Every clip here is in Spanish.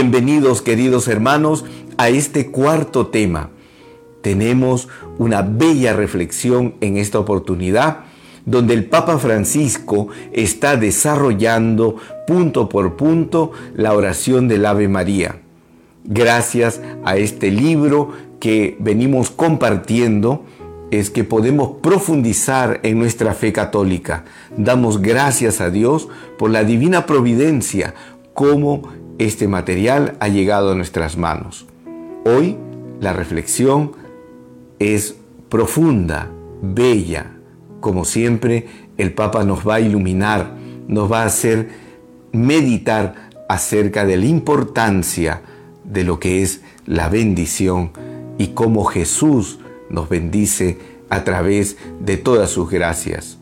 Bienvenidos queridos hermanos a este cuarto tema. Tenemos una bella reflexión en esta oportunidad donde el Papa Francisco está desarrollando punto por punto la oración del Ave María. Gracias a este libro que venimos compartiendo, es que podemos profundizar en nuestra fe católica. Damos gracias a Dios por la divina providencia, como este material ha llegado a nuestras manos. Hoy la reflexión es profunda, bella. Como siempre, el Papa nos va a iluminar, nos va a hacer meditar acerca de la importancia de lo que es la bendición y cómo Jesús nos bendice a través de todas sus gracias.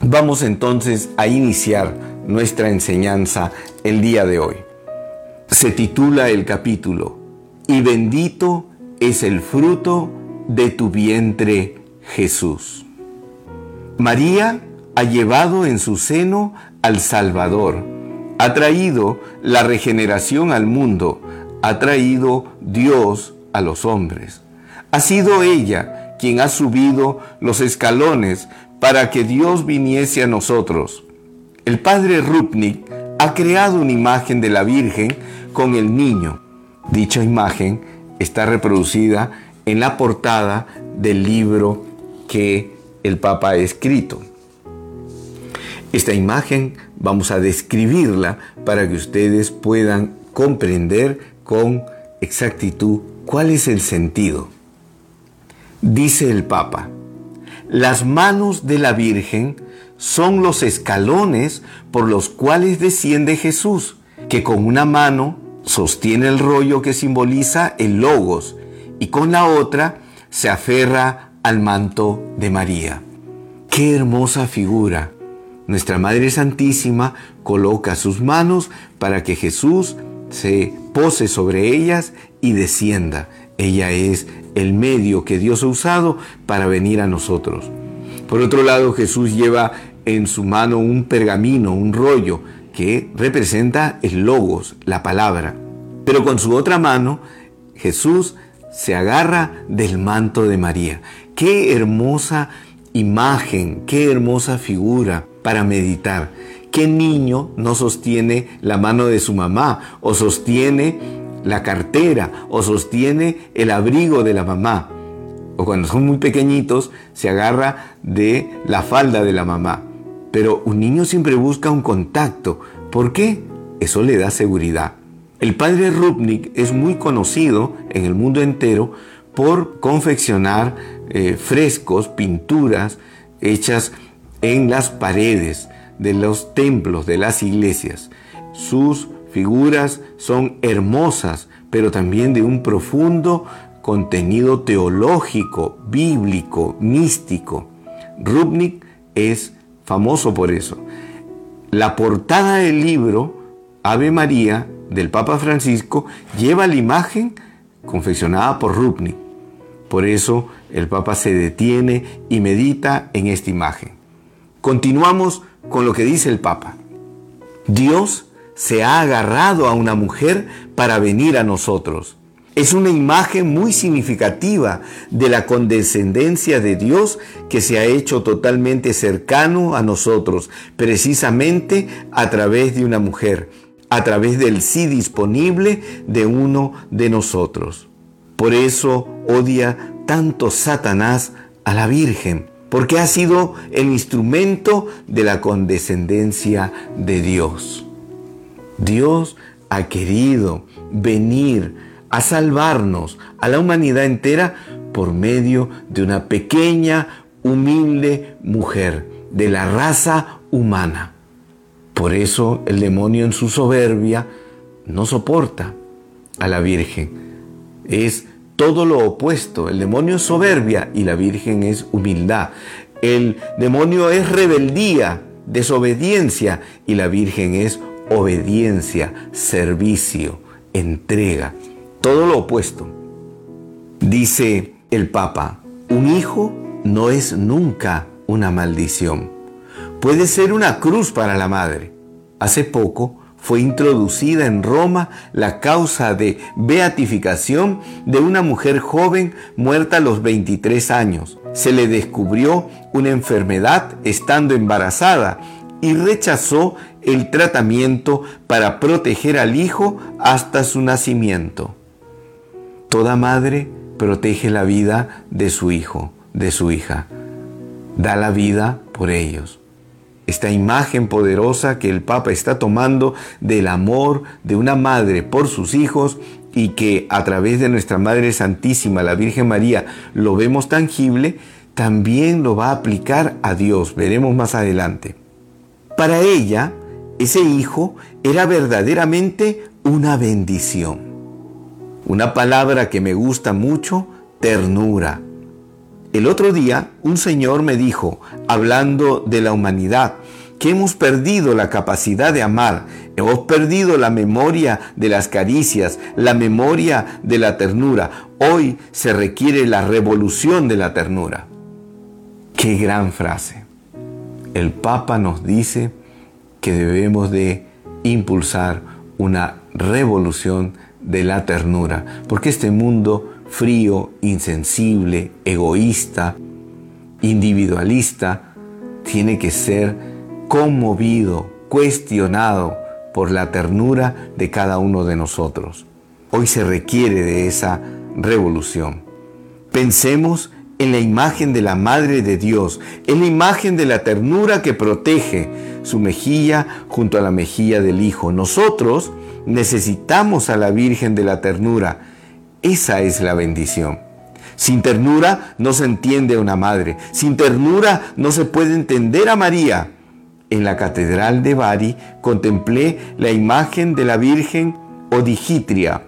Vamos entonces a iniciar nuestra enseñanza el día de hoy se titula el capítulo, Y bendito es el fruto de tu vientre, Jesús. María ha llevado en su seno al Salvador, ha traído la regeneración al mundo, ha traído Dios a los hombres. Ha sido ella quien ha subido los escalones para que Dios viniese a nosotros. El padre Rupnik ha creado una imagen de la Virgen con el niño. Dicha imagen está reproducida en la portada del libro que el Papa ha escrito. Esta imagen vamos a describirla para que ustedes puedan comprender con exactitud cuál es el sentido. Dice el Papa, las manos de la Virgen son los escalones por los cuales desciende Jesús, que con una mano sostiene el rollo que simboliza el logos y con la otra se aferra al manto de María. ¡Qué hermosa figura! Nuestra Madre Santísima coloca sus manos para que Jesús se pose sobre ellas y descienda. Ella es el medio que Dios ha usado para venir a nosotros. Por otro lado, Jesús lleva en su mano un pergamino, un rollo, que representa el logos, la palabra. Pero con su otra mano, Jesús se agarra del manto de María. Qué hermosa imagen, qué hermosa figura para meditar. ¿Qué niño no sostiene la mano de su mamá o sostiene la cartera o sostiene el abrigo de la mamá? O cuando son muy pequeñitos se agarra de la falda de la mamá. Pero un niño siempre busca un contacto. ¿Por qué? Eso le da seguridad. El padre Rupnik es muy conocido en el mundo entero por confeccionar eh, frescos, pinturas hechas en las paredes de los templos, de las iglesias. Sus figuras son hermosas, pero también de un profundo contenido teológico, bíblico, místico. Rupnik es famoso por eso. La portada del libro, Ave María, del Papa Francisco, lleva la imagen confeccionada por Rupnik. Por eso el Papa se detiene y medita en esta imagen. Continuamos con lo que dice el Papa. Dios se ha agarrado a una mujer para venir a nosotros. Es una imagen muy significativa de la condescendencia de Dios que se ha hecho totalmente cercano a nosotros, precisamente a través de una mujer, a través del sí disponible de uno de nosotros. Por eso odia tanto Satanás a la Virgen, porque ha sido el instrumento de la condescendencia de Dios. Dios ha querido venir a salvarnos a la humanidad entera por medio de una pequeña, humilde mujer de la raza humana. Por eso el demonio en su soberbia no soporta a la Virgen. Es todo lo opuesto. El demonio es soberbia y la Virgen es humildad. El demonio es rebeldía, desobediencia y la Virgen es obediencia, servicio, entrega todo lo opuesto. Dice el Papa, un hijo no es nunca una maldición. Puede ser una cruz para la madre. Hace poco fue introducida en Roma la causa de beatificación de una mujer joven muerta a los 23 años. Se le descubrió una enfermedad estando embarazada y rechazó el tratamiento para proteger al hijo hasta su nacimiento. Toda madre protege la vida de su hijo, de su hija. Da la vida por ellos. Esta imagen poderosa que el Papa está tomando del amor de una madre por sus hijos y que a través de nuestra Madre Santísima, la Virgen María, lo vemos tangible, también lo va a aplicar a Dios. Veremos más adelante. Para ella, ese hijo era verdaderamente una bendición. Una palabra que me gusta mucho, ternura. El otro día un señor me dijo, hablando de la humanidad, que hemos perdido la capacidad de amar, hemos perdido la memoria de las caricias, la memoria de la ternura. Hoy se requiere la revolución de la ternura. Qué gran frase el Papa nos dice que debemos de impulsar una revolución de la ternura, porque este mundo frío, insensible, egoísta, individualista, tiene que ser conmovido, cuestionado por la ternura de cada uno de nosotros. Hoy se requiere de esa revolución. Pensemos en la imagen de la Madre de Dios, en la imagen de la ternura que protege su mejilla junto a la mejilla del Hijo. Nosotros necesitamos a la Virgen de la ternura. Esa es la bendición. Sin ternura no se entiende a una madre. Sin ternura no se puede entender a María. En la Catedral de Bari contemplé la imagen de la Virgen Odigitria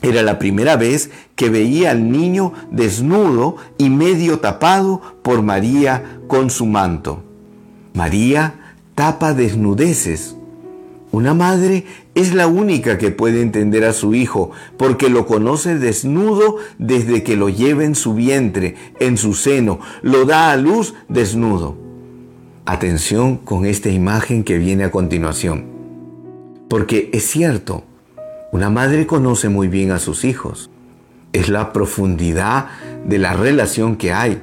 era la primera vez que veía al niño desnudo y medio tapado por María con su manto. María tapa desnudeces. Una madre es la única que puede entender a su hijo porque lo conoce desnudo desde que lo lleva en su vientre, en su seno, lo da a luz desnudo. Atención con esta imagen que viene a continuación. Porque es cierto, una madre conoce muy bien a sus hijos. Es la profundidad de la relación que hay.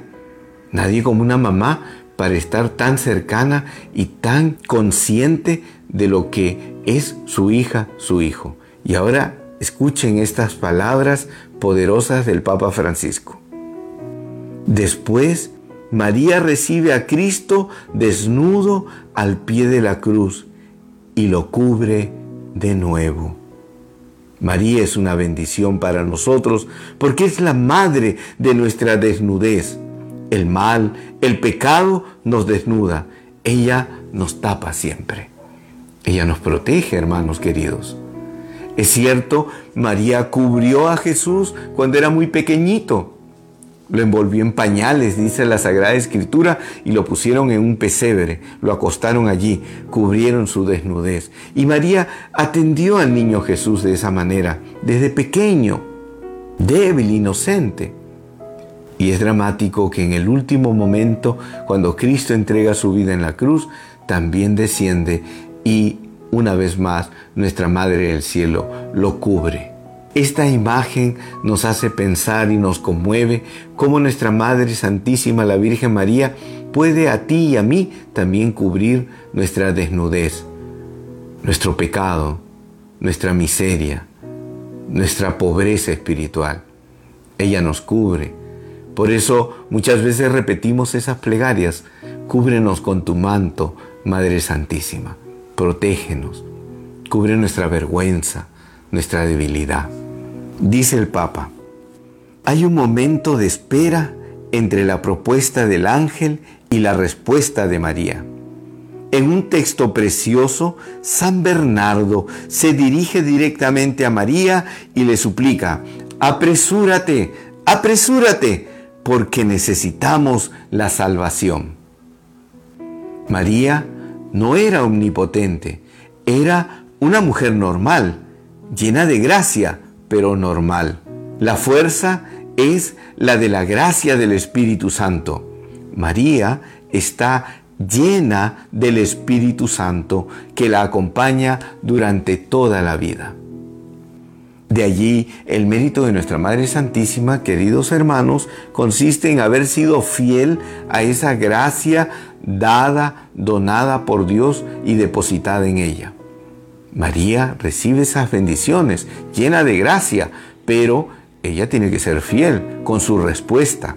Nadie como una mamá para estar tan cercana y tan consciente de lo que es su hija, su hijo. Y ahora escuchen estas palabras poderosas del Papa Francisco. Después, María recibe a Cristo desnudo al pie de la cruz y lo cubre de nuevo. María es una bendición para nosotros porque es la madre de nuestra desnudez. El mal, el pecado nos desnuda. Ella nos tapa siempre. Ella nos protege, hermanos queridos. Es cierto, María cubrió a Jesús cuando era muy pequeñito. Lo envolvió en pañales, dice la Sagrada Escritura, y lo pusieron en un pesebre, lo acostaron allí, cubrieron su desnudez. Y María atendió al niño Jesús de esa manera, desde pequeño, débil, inocente. Y es dramático que en el último momento, cuando Cristo entrega su vida en la cruz, también desciende y una vez más nuestra Madre del Cielo lo cubre esta imagen nos hace pensar y nos conmueve cómo nuestra Madre Santísima, la Virgen María, puede a ti y a mí también cubrir nuestra desnudez, nuestro pecado, nuestra miseria, nuestra pobreza espiritual. Ella nos cubre. Por eso muchas veces repetimos esas plegarias. Cúbrenos con tu manto, Madre Santísima. Protégenos. Cubre nuestra vergüenza, nuestra debilidad. Dice el Papa, hay un momento de espera entre la propuesta del ángel y la respuesta de María. En un texto precioso, San Bernardo se dirige directamente a María y le suplica, apresúrate, apresúrate, porque necesitamos la salvación. María no era omnipotente, era una mujer normal, llena de gracia, pero normal. La fuerza es la de la gracia del Espíritu Santo. María está llena del Espíritu Santo que la acompaña durante toda la vida. De allí el mérito de nuestra Madre Santísima, queridos hermanos, consiste en haber sido fiel a esa gracia dada, donada por Dios y depositada en ella. María recibe esas bendiciones, llena de gracia, pero ella tiene que ser fiel con su respuesta.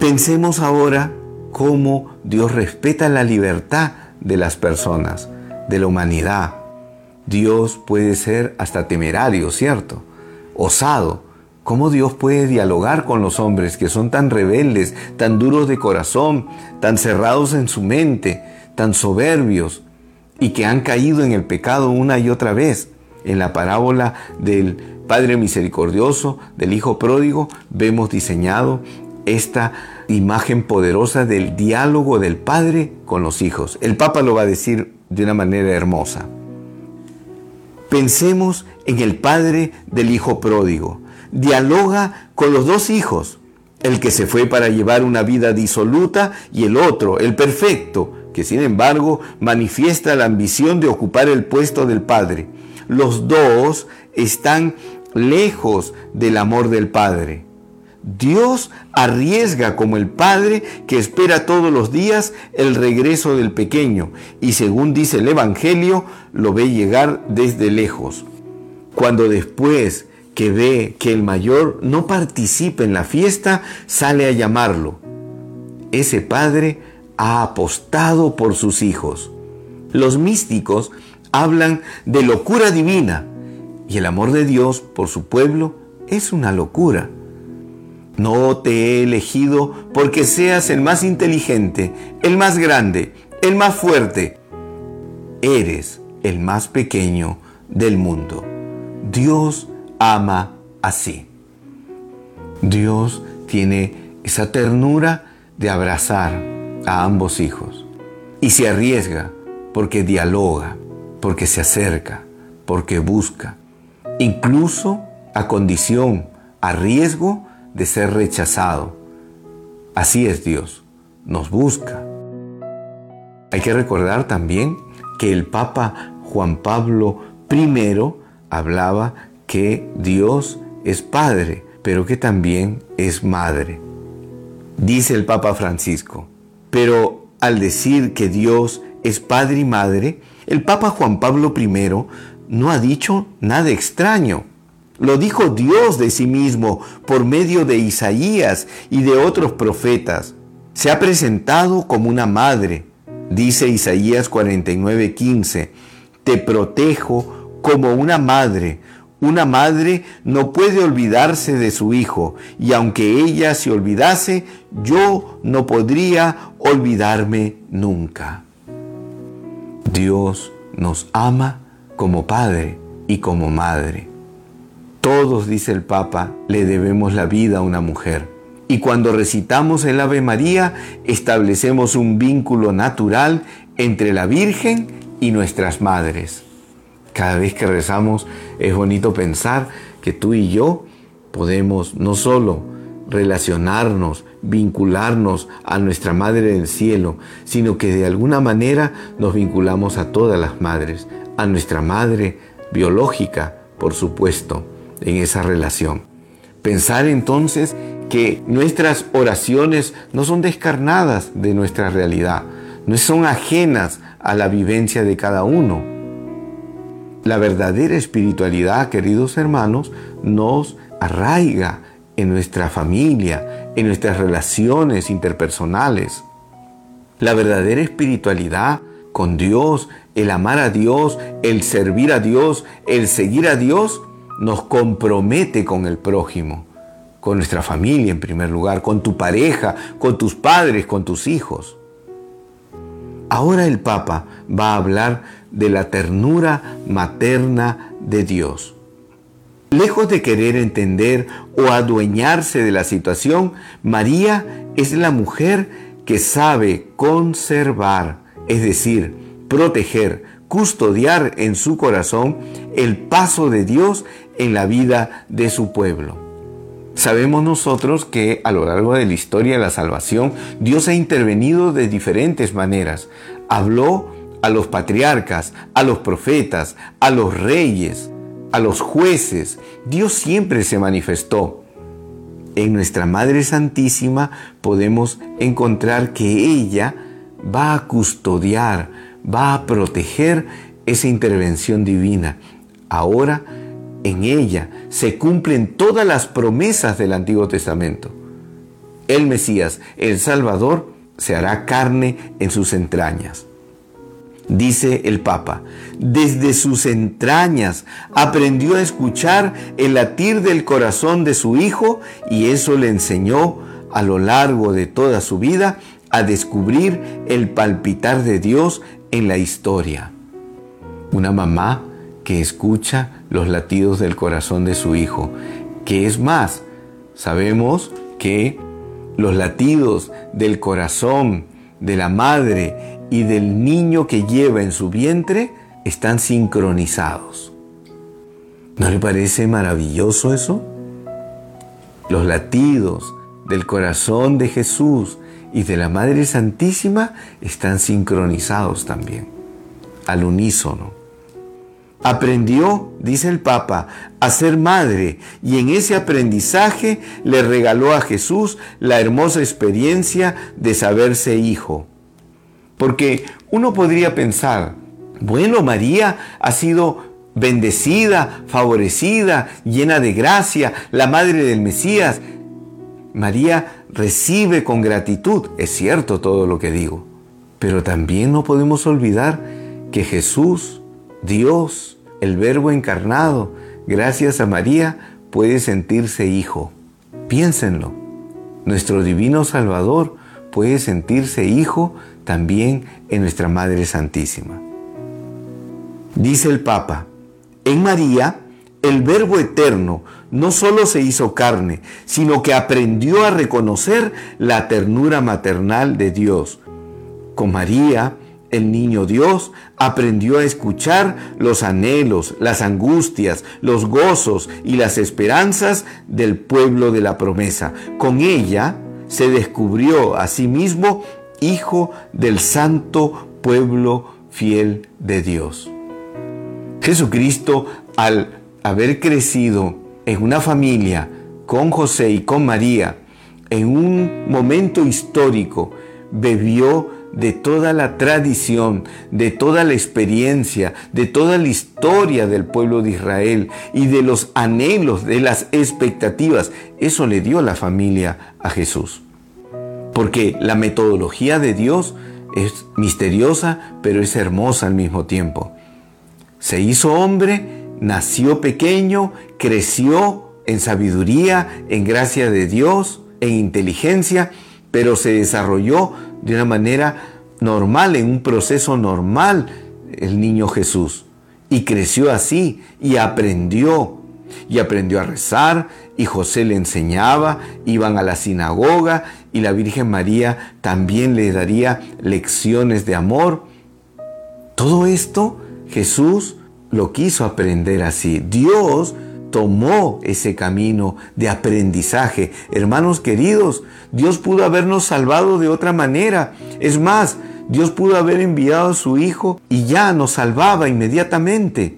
Pensemos ahora cómo Dios respeta la libertad de las personas, de la humanidad. Dios puede ser hasta temerario, ¿cierto? Osado. ¿Cómo Dios puede dialogar con los hombres que son tan rebeldes, tan duros de corazón, tan cerrados en su mente, tan soberbios y que han caído en el pecado una y otra vez? En la parábola del Padre Misericordioso, del Hijo Pródigo, vemos diseñado esta imagen poderosa del diálogo del Padre con los hijos. El Papa lo va a decir de una manera hermosa. Pensemos en el Padre del Hijo Pródigo. Dialoga con los dos hijos, el que se fue para llevar una vida disoluta y el otro, el perfecto, que sin embargo manifiesta la ambición de ocupar el puesto del Padre. Los dos están lejos del amor del Padre. Dios arriesga como el padre que espera todos los días el regreso del pequeño y según dice el Evangelio, lo ve llegar desde lejos. Cuando después que ve que el mayor no participa en la fiesta, sale a llamarlo. Ese padre ha apostado por sus hijos. Los místicos hablan de locura divina y el amor de Dios por su pueblo es una locura. No te he elegido porque seas el más inteligente, el más grande, el más fuerte. Eres el más pequeño del mundo. Dios ama así. Dios tiene esa ternura de abrazar a ambos hijos y se arriesga porque dialoga, porque se acerca, porque busca, incluso a condición, a riesgo de ser rechazado. Así es Dios, nos busca. Hay que recordar también que el Papa Juan Pablo I hablaba que Dios es Padre, pero que también es Madre. Dice el Papa Francisco, pero al decir que Dios es Padre y Madre, el Papa Juan Pablo I no ha dicho nada extraño. Lo dijo Dios de sí mismo por medio de Isaías y de otros profetas. Se ha presentado como una madre. Dice Isaías 49:15, te protejo como una madre. Una madre no puede olvidarse de su hijo, y aunque ella se olvidase, yo no podría olvidarme nunca. Dios nos ama como padre y como madre. Todos, dice el Papa, le debemos la vida a una mujer. Y cuando recitamos el Ave María, establecemos un vínculo natural entre la Virgen y nuestras madres. Cada vez que rezamos es bonito pensar que tú y yo podemos no solo relacionarnos, vincularnos a nuestra Madre del Cielo, sino que de alguna manera nos vinculamos a todas las madres, a nuestra Madre biológica, por supuesto en esa relación. Pensar entonces que nuestras oraciones no son descarnadas de nuestra realidad, no son ajenas a la vivencia de cada uno. La verdadera espiritualidad, queridos hermanos, nos arraiga en nuestra familia, en nuestras relaciones interpersonales. La verdadera espiritualidad con Dios, el amar a Dios, el servir a Dios, el seguir a Dios, nos compromete con el prójimo, con nuestra familia en primer lugar, con tu pareja, con tus padres, con tus hijos. Ahora el Papa va a hablar de la ternura materna de Dios. Lejos de querer entender o adueñarse de la situación, María es la mujer que sabe conservar, es decir, proteger, custodiar en su corazón el paso de Dios en la vida de su pueblo. Sabemos nosotros que a lo largo de la historia de la salvación, Dios ha intervenido de diferentes maneras. Habló a los patriarcas, a los profetas, a los reyes, a los jueces. Dios siempre se manifestó. En nuestra Madre Santísima podemos encontrar que ella va a custodiar, va a proteger esa intervención divina. Ahora en ella se cumplen todas las promesas del Antiguo Testamento. El Mesías, el Salvador, se hará carne en sus entrañas. Dice el Papa, desde sus entrañas aprendió a escuchar el latir del corazón de su Hijo y eso le enseñó a lo largo de toda su vida a descubrir el palpitar de Dios en la historia. Una mamá que escucha los latidos del corazón de su hijo. Que es más, sabemos que los latidos del corazón de la madre y del niño que lleva en su vientre están sincronizados. ¿No le parece maravilloso eso? Los latidos del corazón de Jesús y de la Madre Santísima están sincronizados también, al unísono. Aprendió, dice el Papa, a ser madre y en ese aprendizaje le regaló a Jesús la hermosa experiencia de saberse hijo. Porque uno podría pensar, bueno, María ha sido bendecida, favorecida, llena de gracia, la madre del Mesías. María recibe con gratitud, es cierto todo lo que digo, pero también no podemos olvidar que Jesús Dios, el Verbo encarnado, gracias a María, puede sentirse hijo. Piénsenlo. Nuestro Divino Salvador puede sentirse hijo también en nuestra Madre Santísima. Dice el Papa, en María el Verbo eterno no solo se hizo carne, sino que aprendió a reconocer la ternura maternal de Dios. Con María, el niño Dios aprendió a escuchar los anhelos, las angustias, los gozos y las esperanzas del pueblo de la promesa. Con ella se descubrió a sí mismo hijo del santo pueblo fiel de Dios. Jesucristo, al haber crecido en una familia con José y con María, en un momento histórico, bebió de toda la tradición, de toda la experiencia, de toda la historia del pueblo de Israel y de los anhelos, de las expectativas. Eso le dio la familia a Jesús. Porque la metodología de Dios es misteriosa, pero es hermosa al mismo tiempo. Se hizo hombre, nació pequeño, creció en sabiduría, en gracia de Dios, en inteligencia, pero se desarrolló de una manera normal, en un proceso normal, el niño Jesús. Y creció así y aprendió. Y aprendió a rezar y José le enseñaba, iban a la sinagoga y la Virgen María también le daría lecciones de amor. Todo esto Jesús lo quiso aprender así. Dios tomó ese camino de aprendizaje. Hermanos queridos, Dios pudo habernos salvado de otra manera. Es más, Dios pudo haber enviado a su Hijo y ya nos salvaba inmediatamente.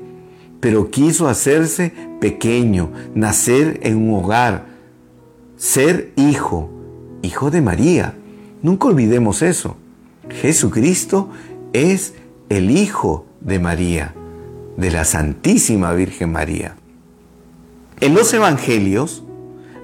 Pero quiso hacerse pequeño, nacer en un hogar, ser hijo, hijo de María. Nunca olvidemos eso. Jesucristo es el Hijo de María, de la Santísima Virgen María. En los Evangelios,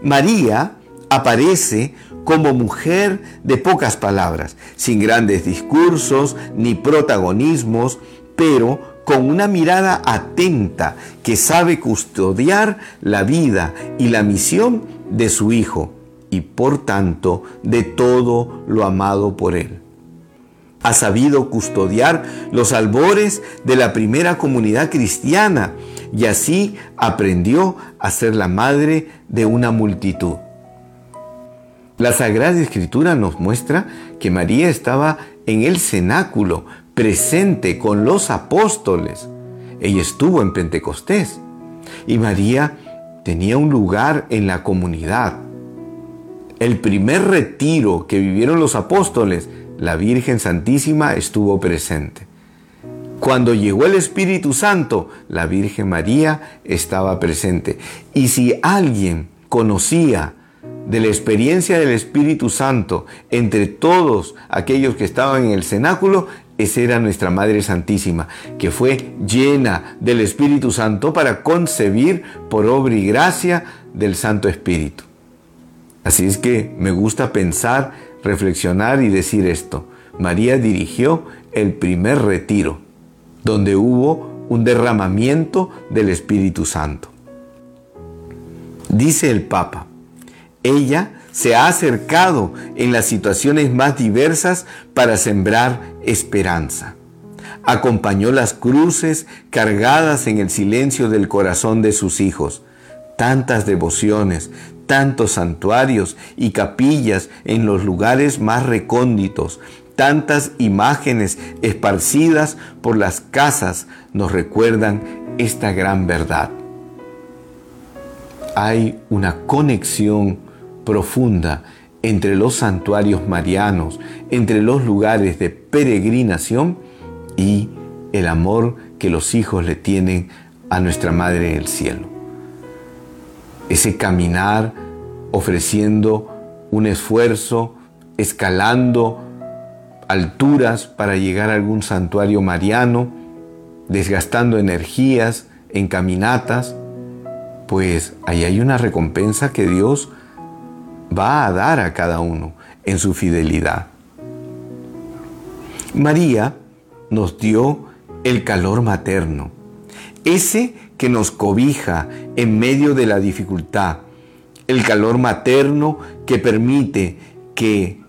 María aparece como mujer de pocas palabras, sin grandes discursos ni protagonismos, pero con una mirada atenta que sabe custodiar la vida y la misión de su Hijo y por tanto de todo lo amado por Él. Ha sabido custodiar los albores de la primera comunidad cristiana y así aprendió a ser la madre de una multitud. La Sagrada Escritura nos muestra que María estaba en el cenáculo, presente con los apóstoles. Ella estuvo en Pentecostés. Y María tenía un lugar en la comunidad. El primer retiro que vivieron los apóstoles, la Virgen Santísima estuvo presente. Cuando llegó el Espíritu Santo, la Virgen María estaba presente. Y si alguien conocía de la experiencia del Espíritu Santo entre todos aquellos que estaban en el cenáculo, esa era nuestra Madre Santísima, que fue llena del Espíritu Santo para concebir por obra y gracia del Santo Espíritu. Así es que me gusta pensar, reflexionar y decir esto. María dirigió el primer retiro, donde hubo un derramamiento del Espíritu Santo. Dice el Papa, ella se ha acercado en las situaciones más diversas para sembrar esperanza. Acompañó las cruces cargadas en el silencio del corazón de sus hijos. Tantas devociones, tantos santuarios y capillas en los lugares más recónditos, tantas imágenes esparcidas por las casas nos recuerdan esta gran verdad. Hay una conexión profunda entre los santuarios marianos, entre los lugares de peregrinación y el amor que los hijos le tienen a nuestra Madre en el cielo. Ese caminar ofreciendo un esfuerzo, escalando alturas para llegar a algún santuario mariano, desgastando energías en caminatas, pues ahí hay una recompensa que Dios va a dar a cada uno en su fidelidad. María nos dio el calor materno, ese que nos cobija en medio de la dificultad, el calor materno que permite que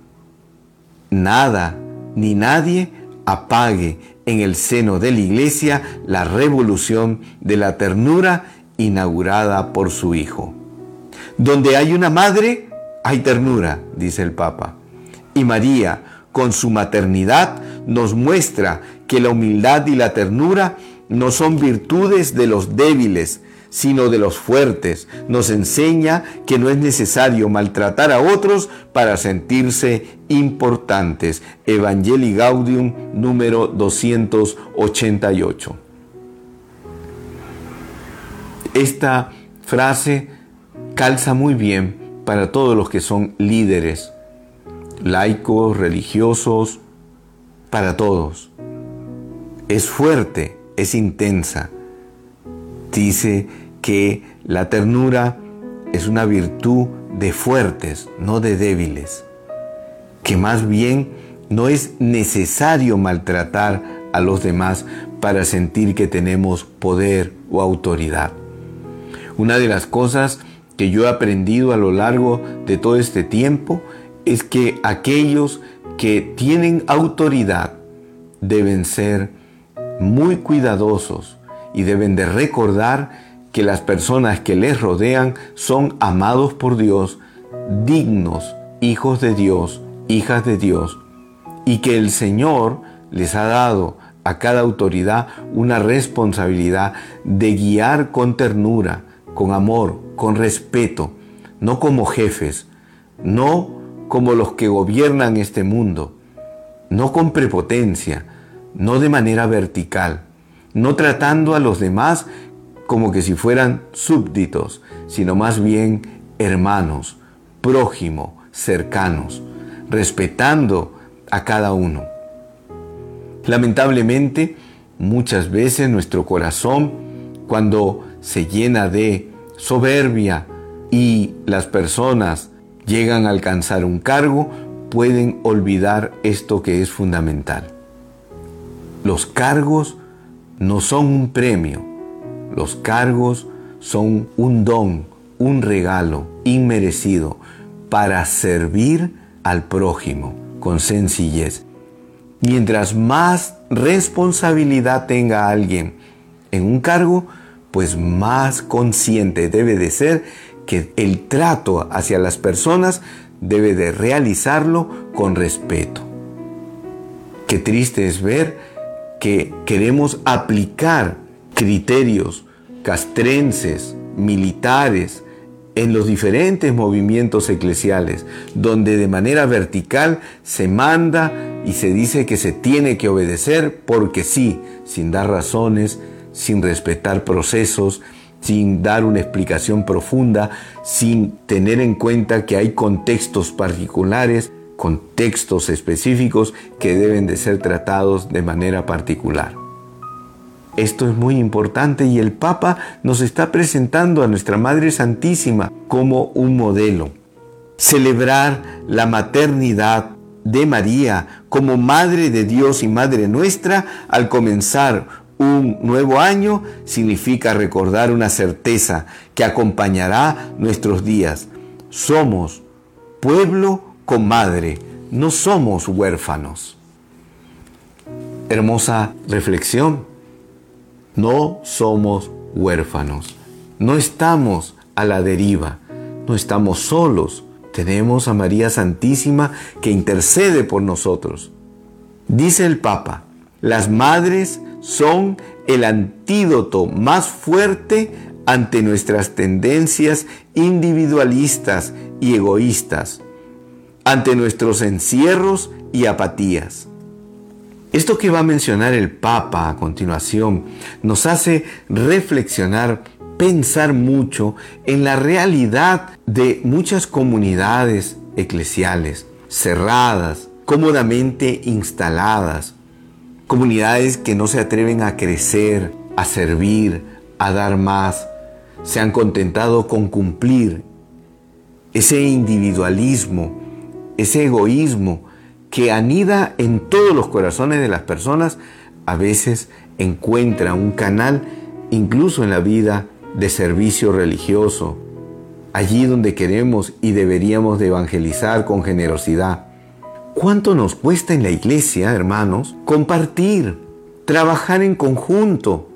nada ni nadie apague en el seno de la iglesia la revolución de la ternura inaugurada por su Hijo. Donde hay una madre, hay ternura, dice el Papa. Y María, con su maternidad, nos muestra que la humildad y la ternura no son virtudes de los débiles, sino de los fuertes. Nos enseña que no es necesario maltratar a otros para sentirse importantes. Evangelii Gaudium número 288. Esta frase calza muy bien para todos los que son líderes, laicos, religiosos, para todos. Es fuerte, es intensa. Dice que la ternura es una virtud de fuertes, no de débiles. Que más bien no es necesario maltratar a los demás para sentir que tenemos poder o autoridad. Una de las cosas que yo he aprendido a lo largo de todo este tiempo es que aquellos que tienen autoridad deben ser muy cuidadosos y deben de recordar que las personas que les rodean son amados por Dios, dignos, hijos de Dios, hijas de Dios, y que el Señor les ha dado a cada autoridad una responsabilidad de guiar con ternura, con amor, con respeto, no como jefes, no como los que gobiernan este mundo, no con prepotencia, no de manera vertical, no tratando a los demás como que si fueran súbditos, sino más bien hermanos, prójimo, cercanos, respetando a cada uno. Lamentablemente, muchas veces nuestro corazón, cuando se llena de soberbia y las personas llegan a alcanzar un cargo, pueden olvidar esto que es fundamental. Los cargos no son un premio, los cargos son un don, un regalo inmerecido para servir al prójimo con sencillez. Mientras más responsabilidad tenga alguien en un cargo, pues más consciente debe de ser que el trato hacia las personas debe de realizarlo con respeto. Qué triste es ver que queremos aplicar criterios castrenses, militares, en los diferentes movimientos eclesiales, donde de manera vertical se manda y se dice que se tiene que obedecer porque sí, sin dar razones, sin respetar procesos, sin dar una explicación profunda, sin tener en cuenta que hay contextos particulares, contextos específicos que deben de ser tratados de manera particular. Esto es muy importante y el Papa nos está presentando a nuestra Madre Santísima como un modelo. Celebrar la maternidad de María como Madre de Dios y Madre nuestra al comenzar un nuevo año significa recordar una certeza que acompañará nuestros días. Somos pueblo con madre, no somos huérfanos. Hermosa reflexión. No somos huérfanos. No estamos a la deriva. No estamos solos. Tenemos a María Santísima que intercede por nosotros. Dice el Papa, las madres son el antídoto más fuerte ante nuestras tendencias individualistas y egoístas, ante nuestros encierros y apatías. Esto que va a mencionar el Papa a continuación nos hace reflexionar, pensar mucho en la realidad de muchas comunidades eclesiales cerradas, cómodamente instaladas, Comunidades que no se atreven a crecer, a servir, a dar más, se han contentado con cumplir. Ese individualismo, ese egoísmo que anida en todos los corazones de las personas, a veces encuentra un canal incluso en la vida de servicio religioso, allí donde queremos y deberíamos de evangelizar con generosidad. ¿Cuánto nos cuesta en la iglesia, hermanos, compartir, trabajar en conjunto?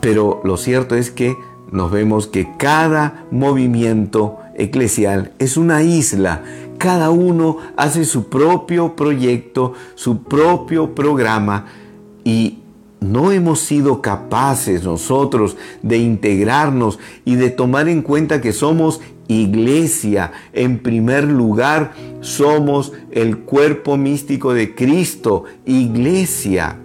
Pero lo cierto es que nos vemos que cada movimiento eclesial es una isla. Cada uno hace su propio proyecto, su propio programa y no hemos sido capaces nosotros de integrarnos y de tomar en cuenta que somos iglesia. En primer lugar, somos el cuerpo místico de Cristo, iglesia.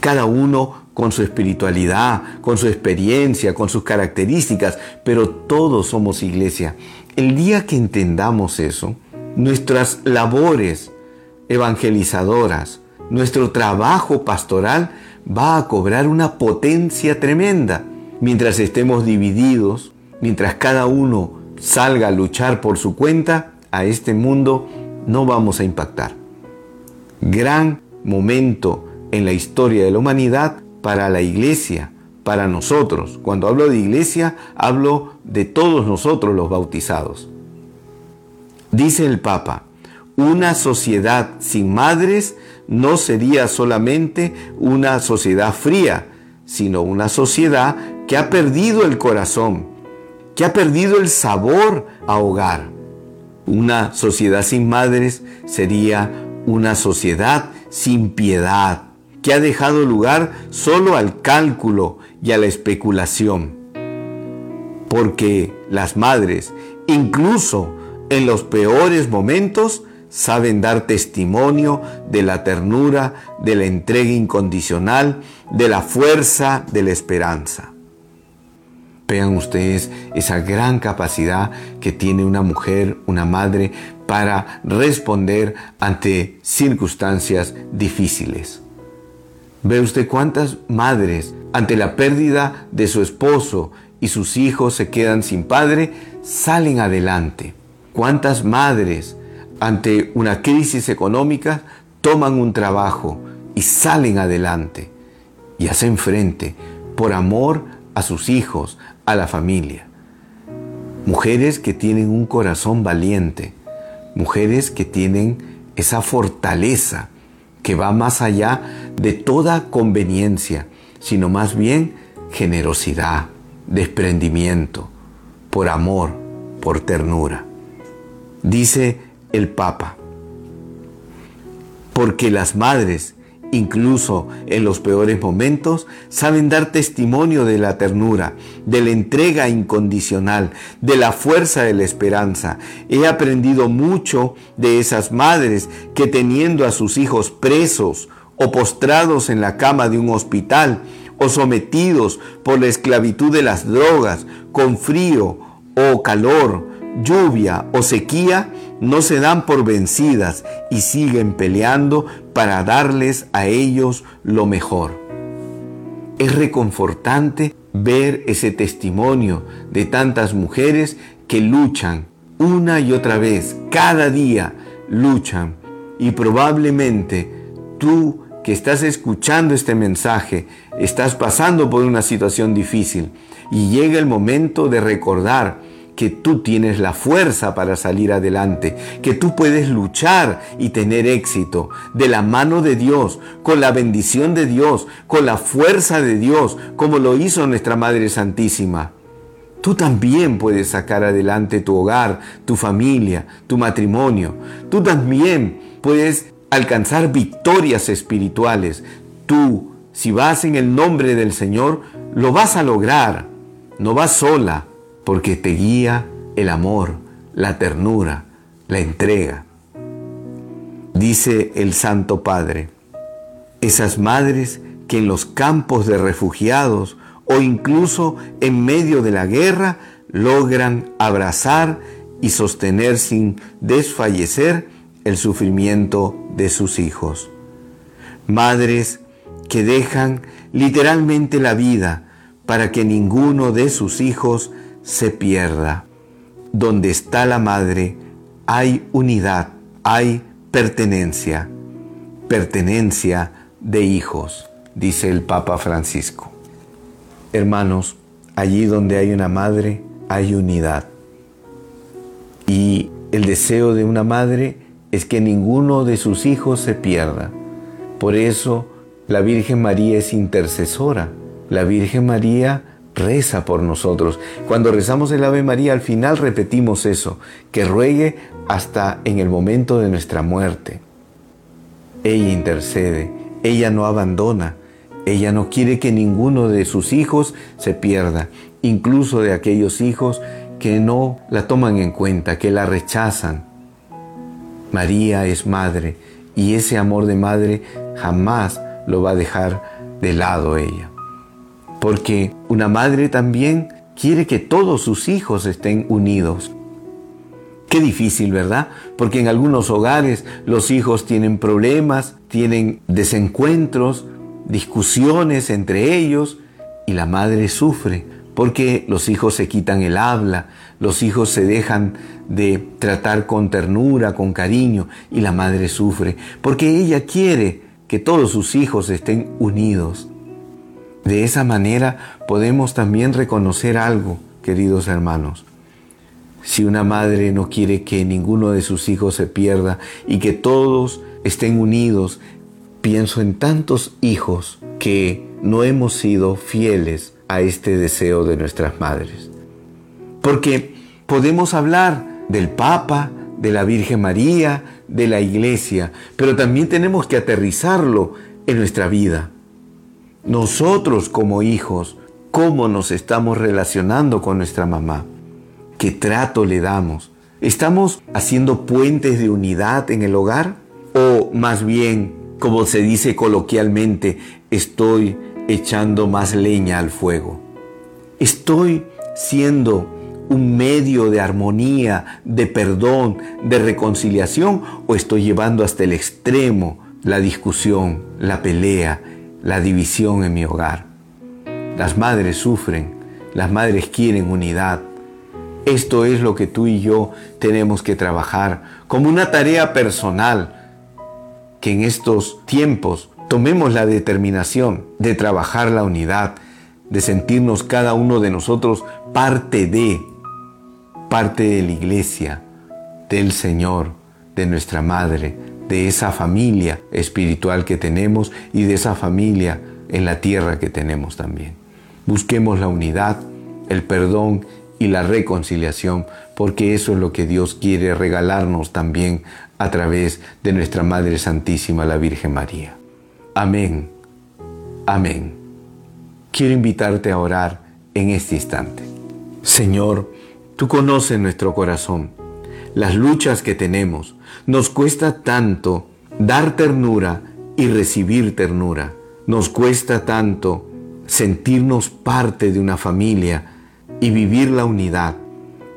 Cada uno con su espiritualidad, con su experiencia, con sus características, pero todos somos iglesia. El día que entendamos eso, nuestras labores evangelizadoras, nuestro trabajo pastoral va a cobrar una potencia tremenda. Mientras estemos divididos, mientras cada uno salga a luchar por su cuenta, a este mundo no vamos a impactar. Gran momento en la historia de la humanidad para la iglesia, para nosotros. Cuando hablo de iglesia, hablo de todos nosotros los bautizados. Dice el Papa, una sociedad sin madres no sería solamente una sociedad fría, sino una sociedad que ha perdido el corazón, que ha perdido el sabor a hogar. Una sociedad sin madres sería una sociedad sin piedad, que ha dejado lugar solo al cálculo y a la especulación. Porque las madres, incluso en los peores momentos, saben dar testimonio de la ternura, de la entrega incondicional, de la fuerza, de la esperanza. Vean ustedes esa gran capacidad que tiene una mujer, una madre, para responder ante circunstancias difíciles. ¿Ve usted cuántas madres ante la pérdida de su esposo y sus hijos se quedan sin padre, salen adelante? ¿Cuántas madres ante una crisis económica toman un trabajo y salen adelante y hacen frente por amor a sus hijos, a la familia. Mujeres que tienen un corazón valiente, mujeres que tienen esa fortaleza que va más allá de toda conveniencia, sino más bien generosidad, desprendimiento, por amor, por ternura. Dice el Papa, porque las madres incluso en los peores momentos, saben dar testimonio de la ternura, de la entrega incondicional, de la fuerza de la esperanza. He aprendido mucho de esas madres que teniendo a sus hijos presos o postrados en la cama de un hospital, o sometidos por la esclavitud de las drogas, con frío o calor, lluvia o sequía, no se dan por vencidas y siguen peleando para darles a ellos lo mejor. Es reconfortante ver ese testimonio de tantas mujeres que luchan una y otra vez, cada día luchan y probablemente tú que estás escuchando este mensaje, estás pasando por una situación difícil y llega el momento de recordar que tú tienes la fuerza para salir adelante, que tú puedes luchar y tener éxito de la mano de Dios, con la bendición de Dios, con la fuerza de Dios, como lo hizo nuestra Madre Santísima. Tú también puedes sacar adelante tu hogar, tu familia, tu matrimonio. Tú también puedes alcanzar victorias espirituales. Tú, si vas en el nombre del Señor, lo vas a lograr. No vas sola porque te guía el amor, la ternura, la entrega. Dice el Santo Padre, esas madres que en los campos de refugiados o incluso en medio de la guerra logran abrazar y sostener sin desfallecer el sufrimiento de sus hijos. Madres que dejan literalmente la vida para que ninguno de sus hijos se pierda. Donde está la madre hay unidad, hay pertenencia, pertenencia de hijos, dice el Papa Francisco. Hermanos, allí donde hay una madre hay unidad. Y el deseo de una madre es que ninguno de sus hijos se pierda. Por eso la Virgen María es intercesora. La Virgen María reza por nosotros. Cuando rezamos el Ave María, al final repetimos eso, que ruegue hasta en el momento de nuestra muerte. Ella intercede, ella no abandona, ella no quiere que ninguno de sus hijos se pierda, incluso de aquellos hijos que no la toman en cuenta, que la rechazan. María es madre y ese amor de madre jamás lo va a dejar de lado ella porque una madre también quiere que todos sus hijos estén unidos. Qué difícil, ¿verdad? Porque en algunos hogares los hijos tienen problemas, tienen desencuentros, discusiones entre ellos y la madre sufre porque los hijos se quitan el habla, los hijos se dejan de tratar con ternura, con cariño y la madre sufre porque ella quiere que todos sus hijos estén unidos. De esa manera podemos también reconocer algo, queridos hermanos. Si una madre no quiere que ninguno de sus hijos se pierda y que todos estén unidos, pienso en tantos hijos que no hemos sido fieles a este deseo de nuestras madres. Porque podemos hablar del Papa, de la Virgen María, de la Iglesia, pero también tenemos que aterrizarlo en nuestra vida. Nosotros como hijos, ¿cómo nos estamos relacionando con nuestra mamá? ¿Qué trato le damos? ¿Estamos haciendo puentes de unidad en el hogar? ¿O más bien, como se dice coloquialmente, estoy echando más leña al fuego? ¿Estoy siendo un medio de armonía, de perdón, de reconciliación o estoy llevando hasta el extremo la discusión, la pelea, la división en mi hogar. Las madres sufren, las madres quieren unidad. Esto es lo que tú y yo tenemos que trabajar como una tarea personal, que en estos tiempos tomemos la determinación de trabajar la unidad, de sentirnos cada uno de nosotros parte de, parte de la iglesia, del Señor, de nuestra Madre, de esa familia espiritual que tenemos y de esa familia en la tierra que tenemos también. Busquemos la unidad, el perdón y la reconciliación, porque eso es lo que Dios quiere regalarnos también a través de nuestra Madre Santísima, la Virgen María. Amén. Amén. Quiero invitarte a orar en este instante. Señor, tú conoces nuestro corazón, las luchas que tenemos. Nos cuesta tanto dar ternura y recibir ternura. Nos cuesta tanto sentirnos parte de una familia y vivir la unidad.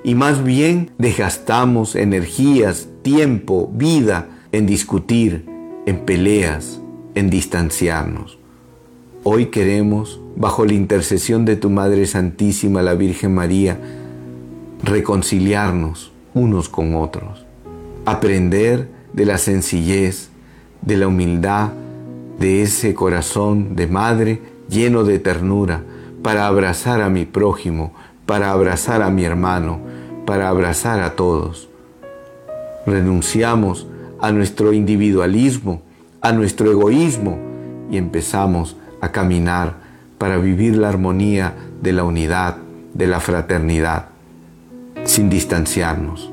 Y más bien desgastamos energías, tiempo, vida en discutir, en peleas, en distanciarnos. Hoy queremos, bajo la intercesión de tu Madre Santísima, la Virgen María, reconciliarnos unos con otros, aprender de la sencillez, de la humildad, de ese corazón de madre lleno de ternura, para abrazar a mi prójimo, para abrazar a mi hermano, para abrazar a todos. Renunciamos a nuestro individualismo, a nuestro egoísmo y empezamos a caminar para vivir la armonía de la unidad, de la fraternidad, sin distanciarnos,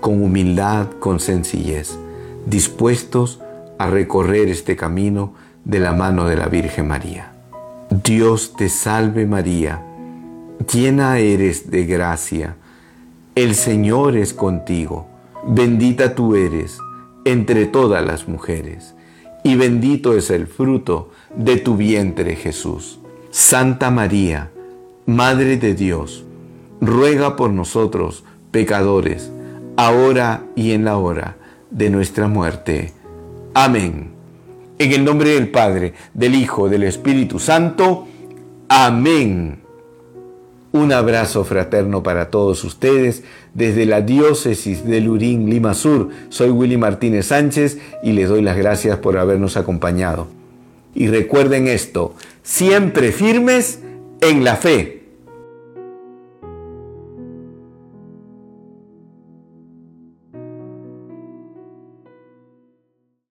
con humildad, con sencillez, dispuestos a recorrer este camino de la mano de la Virgen María. Dios te salve María, llena eres de gracia, el Señor es contigo, bendita tú eres entre todas las mujeres, y bendito es el fruto de tu vientre Jesús. Santa María, Madre de Dios, ruega por nosotros, pecadores, ahora y en la hora de nuestra muerte. Amén. En el nombre del Padre, del Hijo, del Espíritu Santo. Amén. Un abrazo fraterno para todos ustedes desde la diócesis de Lurín, Lima Sur. Soy Willy Martínez Sánchez y les doy las gracias por habernos acompañado. Y recuerden esto, siempre firmes en la fe.